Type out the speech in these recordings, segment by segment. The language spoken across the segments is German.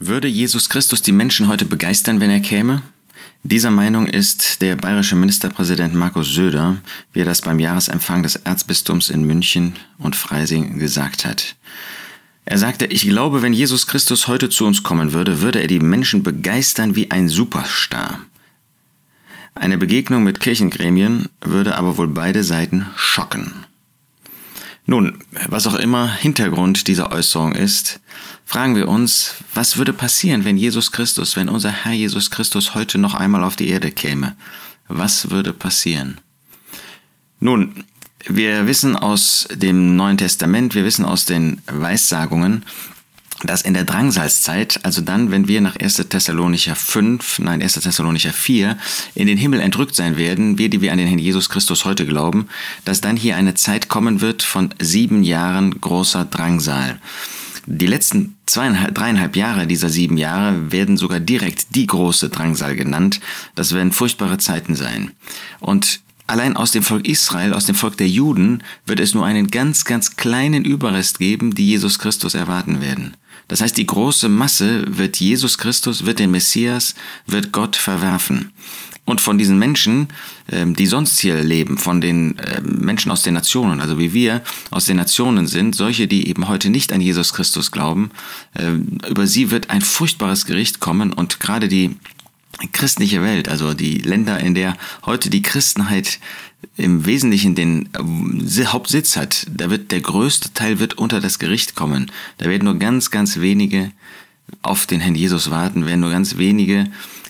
Würde Jesus Christus die Menschen heute begeistern, wenn er käme? Dieser Meinung ist der bayerische Ministerpräsident Markus Söder, wie er das beim Jahresempfang des Erzbistums in München und Freising gesagt hat. Er sagte, ich glaube, wenn Jesus Christus heute zu uns kommen würde, würde er die Menschen begeistern wie ein Superstar. Eine Begegnung mit Kirchengremien würde aber wohl beide Seiten schocken. Nun, was auch immer Hintergrund dieser Äußerung ist, fragen wir uns, was würde passieren, wenn Jesus Christus, wenn unser Herr Jesus Christus heute noch einmal auf die Erde käme? Was würde passieren? Nun, wir wissen aus dem Neuen Testament, wir wissen aus den Weissagungen, dass in der Drangsalzzeit, also dann, wenn wir nach 1. Thessalonicher 5, nein, 1. Thessalonicher 4, in den Himmel entrückt sein werden, wir, die wir an den Herrn Jesus Christus heute glauben, dass dann hier eine Zeit kommen wird von sieben Jahren großer Drangsal. Die letzten zweieinhalb, dreieinhalb Jahre dieser sieben Jahre werden sogar direkt die große Drangsal genannt. Das werden furchtbare Zeiten sein. Und Allein aus dem Volk Israel, aus dem Volk der Juden, wird es nur einen ganz, ganz kleinen Überrest geben, die Jesus Christus erwarten werden. Das heißt, die große Masse wird Jesus Christus, wird den Messias, wird Gott verwerfen. Und von diesen Menschen, ähm, die sonst hier leben, von den ähm, Menschen aus den Nationen, also wie wir aus den Nationen sind, solche, die eben heute nicht an Jesus Christus glauben, ähm, über sie wird ein furchtbares Gericht kommen und gerade die christliche Welt, also die Länder, in der heute die Christenheit im Wesentlichen den äh, Hauptsitz hat, da wird der größte Teil wird unter das Gericht kommen. Da werden nur ganz, ganz wenige auf den Herrn Jesus warten, werden nur ganz wenige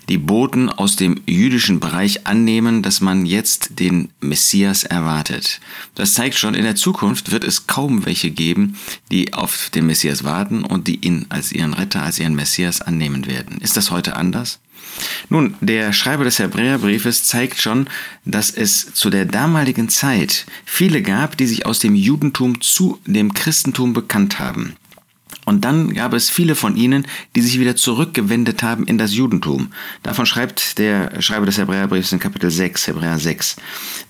die Boten aus dem jüdischen Bereich annehmen, dass man jetzt den Messias erwartet. Das zeigt schon, in der Zukunft wird es kaum welche geben, die auf den Messias warten und die ihn als ihren Retter, als ihren Messias annehmen werden. Ist das heute anders? Nun, der Schreiber des Hebräerbriefes zeigt schon, dass es zu der damaligen Zeit viele gab, die sich aus dem Judentum zu dem Christentum bekannt haben. Und dann gab es viele von ihnen, die sich wieder zurückgewendet haben in das Judentum. Davon schreibt der Schreiber des Hebräerbriefs in Kapitel 6, Hebräer 6.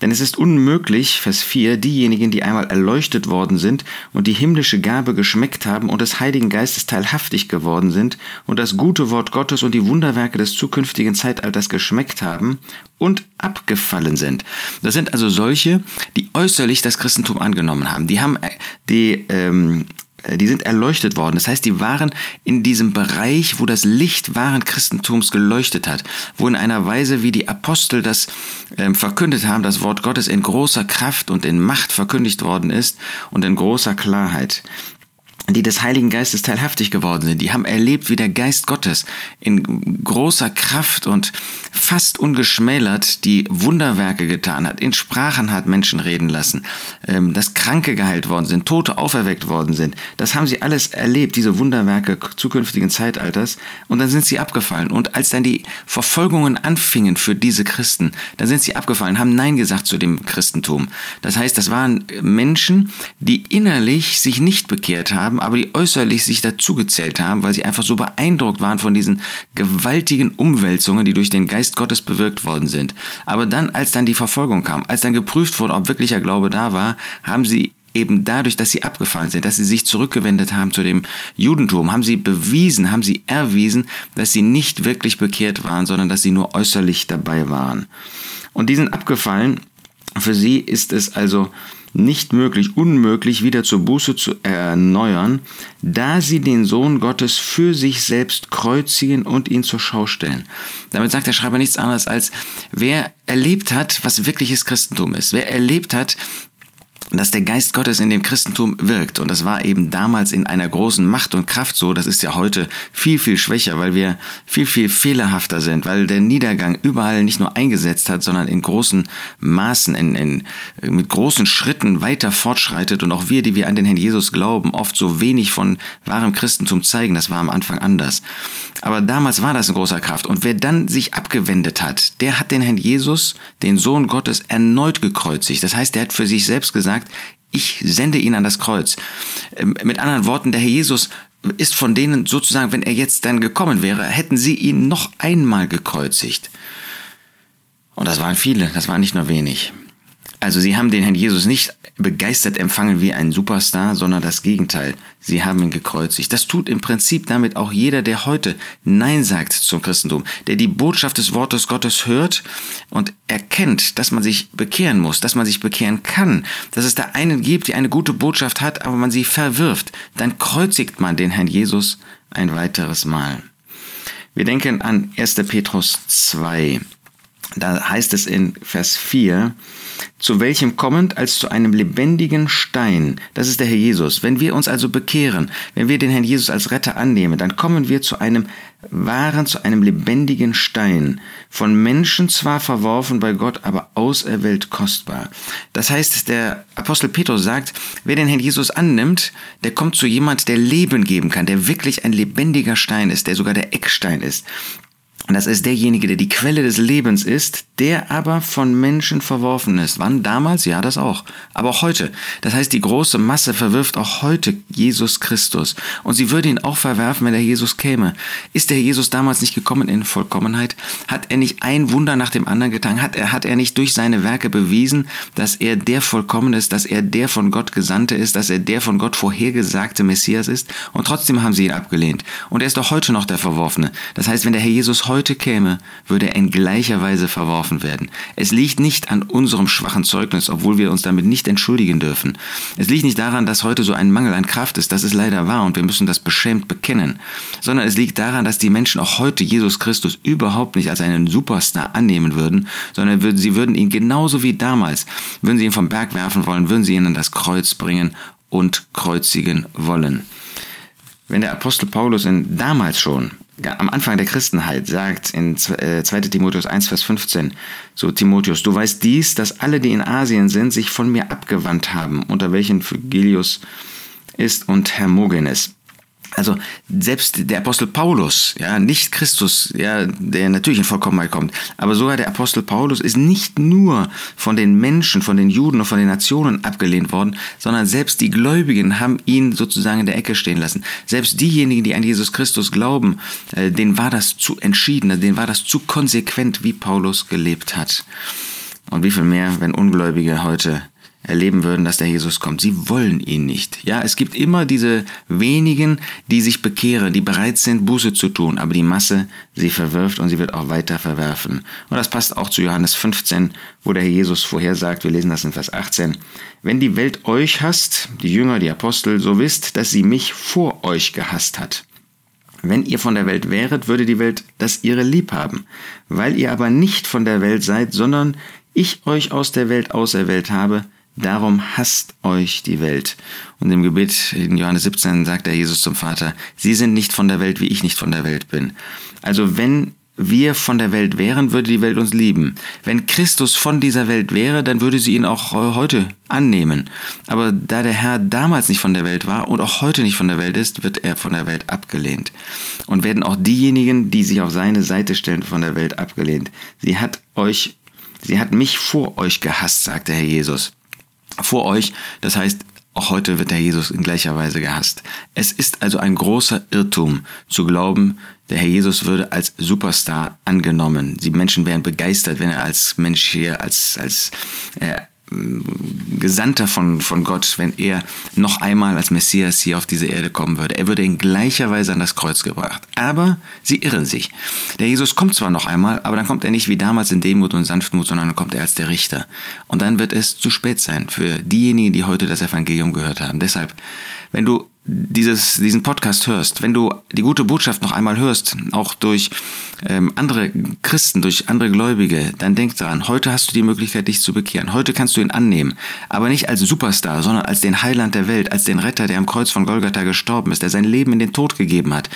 Denn es ist unmöglich, Vers 4, diejenigen, die einmal erleuchtet worden sind und die himmlische Gabe geschmeckt haben und des Heiligen Geistes teilhaftig geworden sind und das gute Wort Gottes und die Wunderwerke des zukünftigen Zeitalters geschmeckt haben und abgefallen sind. Das sind also solche, die äußerlich das Christentum angenommen haben. Die haben äh, die ähm, äh, die sind erleuchtet worden. Das heißt, die waren in diesem Bereich, wo das Licht wahren Christentums geleuchtet hat, wo in einer Weise, wie die Apostel das äh, verkündet haben, das Wort Gottes in großer Kraft und in Macht verkündigt worden ist und in großer Klarheit die des Heiligen Geistes teilhaftig geworden sind, die haben erlebt, wie der Geist Gottes in großer Kraft und fast ungeschmälert die Wunderwerke getan hat, in Sprachen hat Menschen reden lassen, ähm, dass Kranke geheilt worden sind, Tote auferweckt worden sind. Das haben sie alles erlebt, diese Wunderwerke zukünftigen Zeitalters, und dann sind sie abgefallen. Und als dann die Verfolgungen anfingen für diese Christen, dann sind sie abgefallen, haben Nein gesagt zu dem Christentum. Das heißt, das waren Menschen, die innerlich sich nicht bekehrt haben, haben, aber die äußerlich sich dazugezählt haben, weil sie einfach so beeindruckt waren von diesen gewaltigen Umwälzungen, die durch den Geist Gottes bewirkt worden sind. Aber dann, als dann die Verfolgung kam, als dann geprüft wurde, ob wirklicher Glaube da war, haben sie eben dadurch, dass sie abgefallen sind, dass sie sich zurückgewendet haben zu dem Judentum, haben sie bewiesen, haben sie erwiesen, dass sie nicht wirklich bekehrt waren, sondern dass sie nur äußerlich dabei waren. Und die sind abgefallen. Für sie ist es also nicht möglich, unmöglich wieder zur Buße zu erneuern, da sie den Sohn Gottes für sich selbst kreuzigen und ihn zur Schau stellen. Damit sagt der Schreiber nichts anderes als, wer erlebt hat, was wirkliches Christentum ist, wer erlebt hat, dass der Geist Gottes in dem Christentum wirkt. Und das war eben damals in einer großen Macht und Kraft so. Das ist ja heute viel, viel schwächer, weil wir viel, viel fehlerhafter sind, weil der Niedergang überall nicht nur eingesetzt hat, sondern in großen Maßen, in, in, mit großen Schritten weiter fortschreitet. Und auch wir, die wir an den Herrn Jesus glauben, oft so wenig von wahrem Christentum zeigen. Das war am Anfang anders. Aber damals war das eine große Kraft. Und wer dann sich abgewendet hat, der hat den Herrn Jesus, den Sohn Gottes, erneut gekreuzigt. Das heißt, er hat für sich selbst gesagt, sagt, ich sende ihn an das Kreuz. Ähm, mit anderen Worten, der Herr Jesus ist von denen sozusagen, wenn er jetzt dann gekommen wäre, hätten sie ihn noch einmal gekreuzigt. Und das waren viele, das war nicht nur wenig. Also sie haben den Herrn Jesus nicht begeistert empfangen wie ein Superstar, sondern das Gegenteil. Sie haben ihn gekreuzigt. Das tut im Prinzip damit auch jeder, der heute Nein sagt zum Christentum, der die Botschaft des Wortes Gottes hört und erkennt, dass man sich bekehren muss, dass man sich bekehren kann, dass es da einen gibt, die eine gute Botschaft hat, aber man sie verwirft. Dann kreuzigt man den Herrn Jesus ein weiteres Mal. Wir denken an 1. Petrus 2. Da heißt es in Vers 4, zu welchem kommend als zu einem lebendigen Stein. Das ist der Herr Jesus. Wenn wir uns also bekehren, wenn wir den Herrn Jesus als Retter annehmen, dann kommen wir zu einem wahren, zu einem lebendigen Stein. Von Menschen zwar verworfen, bei Gott aber auserwählt kostbar. Das heißt, der Apostel Petrus sagt, wer den Herrn Jesus annimmt, der kommt zu jemand, der Leben geben kann, der wirklich ein lebendiger Stein ist, der sogar der Eckstein ist. Das ist derjenige, der die Quelle des Lebens ist, der aber von Menschen verworfen ist. Wann? Damals? Ja, das auch. Aber auch heute. Das heißt, die große Masse verwirft auch heute Jesus Christus. Und sie würde ihn auch verwerfen, wenn der Jesus käme. Ist der Jesus damals nicht gekommen in Vollkommenheit? Hat er nicht ein Wunder nach dem anderen getan? Hat er, hat er nicht durch seine Werke bewiesen, dass er der Vollkommen ist, dass er der von Gott Gesandte ist, dass er der von Gott vorhergesagte Messias ist? Und trotzdem haben sie ihn abgelehnt. Und er ist doch heute noch der Verworfene. Das heißt, wenn der Herr Jesus heute käme, würde er in gleicher Weise verworfen werden. Es liegt nicht an unserem schwachen Zeugnis, obwohl wir uns damit nicht entschuldigen dürfen. Es liegt nicht daran, dass heute so ein Mangel an Kraft ist, das ist leider wahr und wir müssen das beschämt bekennen, sondern es liegt daran, dass die Menschen auch heute Jesus Christus überhaupt nicht als einen Superstar annehmen würden, sondern sie würden ihn genauso wie damals, würden sie ihn vom Berg werfen wollen, würden sie ihn an das Kreuz bringen und kreuzigen wollen. Wenn der Apostel Paulus in damals schon am Anfang der Christenheit sagt in 2 äh, Timotheus 1, Vers 15, so Timotheus, du weißt dies, dass alle, die in Asien sind, sich von mir abgewandt haben, unter welchen Phygelius ist und Hermogenes. Also selbst der Apostel Paulus, ja, nicht Christus, ja, der natürlich in Vollkommenheit kommt, aber sogar der Apostel Paulus ist nicht nur von den Menschen, von den Juden und von den Nationen abgelehnt worden, sondern selbst die Gläubigen haben ihn sozusagen in der Ecke stehen lassen. Selbst diejenigen, die an Jesus Christus glauben, äh, denen war das zu entschieden, denen war das zu konsequent, wie Paulus gelebt hat. Und wie viel mehr, wenn Ungläubige heute erleben würden, dass der Jesus kommt. Sie wollen ihn nicht. Ja, es gibt immer diese wenigen, die sich bekehren, die bereit sind, Buße zu tun, aber die Masse sie verwirft und sie wird auch weiter verwerfen. Und das passt auch zu Johannes 15, wo der Herr Jesus vorhersagt, wir lesen das in Vers 18, wenn die Welt euch hasst, die Jünger, die Apostel, so wisst, dass sie mich vor euch gehasst hat. Wenn ihr von der Welt wäret, würde die Welt das ihre lieb haben. Weil ihr aber nicht von der Welt seid, sondern ich euch aus der Welt auserwählt habe, Darum hasst euch die Welt. Und im Gebet in Johannes 17 sagt der Jesus zum Vater, Sie sind nicht von der Welt, wie ich nicht von der Welt bin. Also wenn wir von der Welt wären, würde die Welt uns lieben. Wenn Christus von dieser Welt wäre, dann würde sie ihn auch heute annehmen. Aber da der Herr damals nicht von der Welt war und auch heute nicht von der Welt ist, wird er von der Welt abgelehnt. Und werden auch diejenigen, die sich auf seine Seite stellen, von der Welt abgelehnt. Sie hat euch, sie hat mich vor euch gehasst, sagt der Herr Jesus vor euch. Das heißt, auch heute wird der Jesus in gleicher Weise gehasst. Es ist also ein großer Irrtum zu glauben, der Herr Jesus würde als Superstar angenommen. Die Menschen wären begeistert, wenn er als Mensch hier, als, als äh, Gesandter von, von Gott, wenn er noch einmal als Messias hier auf diese Erde kommen würde. Er würde in gleicher Weise an das Kreuz gebracht. Aber sie irren sich. Der Jesus kommt zwar noch einmal, aber dann kommt er nicht wie damals in Demut und Sanftmut, sondern dann kommt er als der Richter. Und dann wird es zu spät sein für diejenigen, die heute das Evangelium gehört haben. Deshalb, wenn du dieses, diesen Podcast hörst, wenn du die gute Botschaft noch einmal hörst, auch durch ähm, andere Christen, durch andere Gläubige, dann denk daran, heute hast du die Möglichkeit, dich zu bekehren. Heute kannst du ihn annehmen, aber nicht als Superstar, sondern als den Heiland der Welt, als den Retter, der am Kreuz von Golgatha gestorben ist, der sein Leben in den Tod gegeben hat,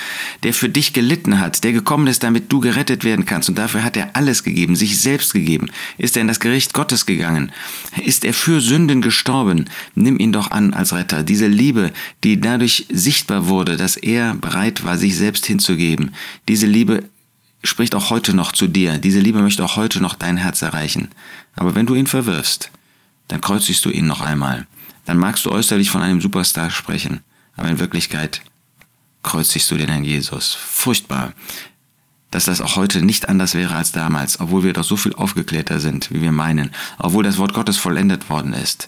der für dich gelitten hat, der gekommen ist, damit du gerettet werden kannst. Und dafür hat er alles gegeben, sich selbst gegeben. Ist er in das Gericht Gottes gegangen? Ist er für Sünden gestorben? Nimm ihn doch an als Retter. Diese Liebe, die dadurch dadurch sichtbar wurde, dass er bereit war, sich selbst hinzugeben. Diese Liebe spricht auch heute noch zu dir. Diese Liebe möchte auch heute noch dein Herz erreichen. Aber wenn du ihn verwirfst, dann kreuzigst du ihn noch einmal. Dann magst du äußerlich von einem Superstar sprechen, aber in Wirklichkeit kreuzigst du den Herrn Jesus. Furchtbar. dass das auch heute nicht anders wäre als damals, obwohl wir doch so viel aufgeklärter sind, wie wir meinen, obwohl das Wort Gottes vollendet worden ist.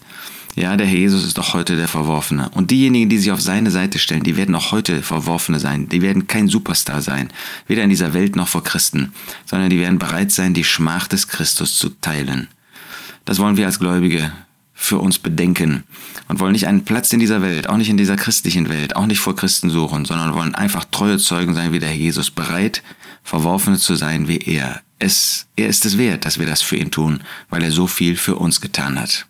Ja, der Herr Jesus ist doch heute der Verworfene. Und diejenigen, die sich auf seine Seite stellen, die werden auch heute Verworfene sein. Die werden kein Superstar sein, weder in dieser Welt noch vor Christen, sondern die werden bereit sein, die Schmach des Christus zu teilen. Das wollen wir als Gläubige für uns bedenken und wollen nicht einen Platz in dieser Welt, auch nicht in dieser christlichen Welt, auch nicht vor Christen suchen, sondern wollen einfach treue Zeugen sein wie der Herr Jesus, bereit, Verworfene zu sein wie er. Es, er ist es wert, dass wir das für ihn tun, weil er so viel für uns getan hat.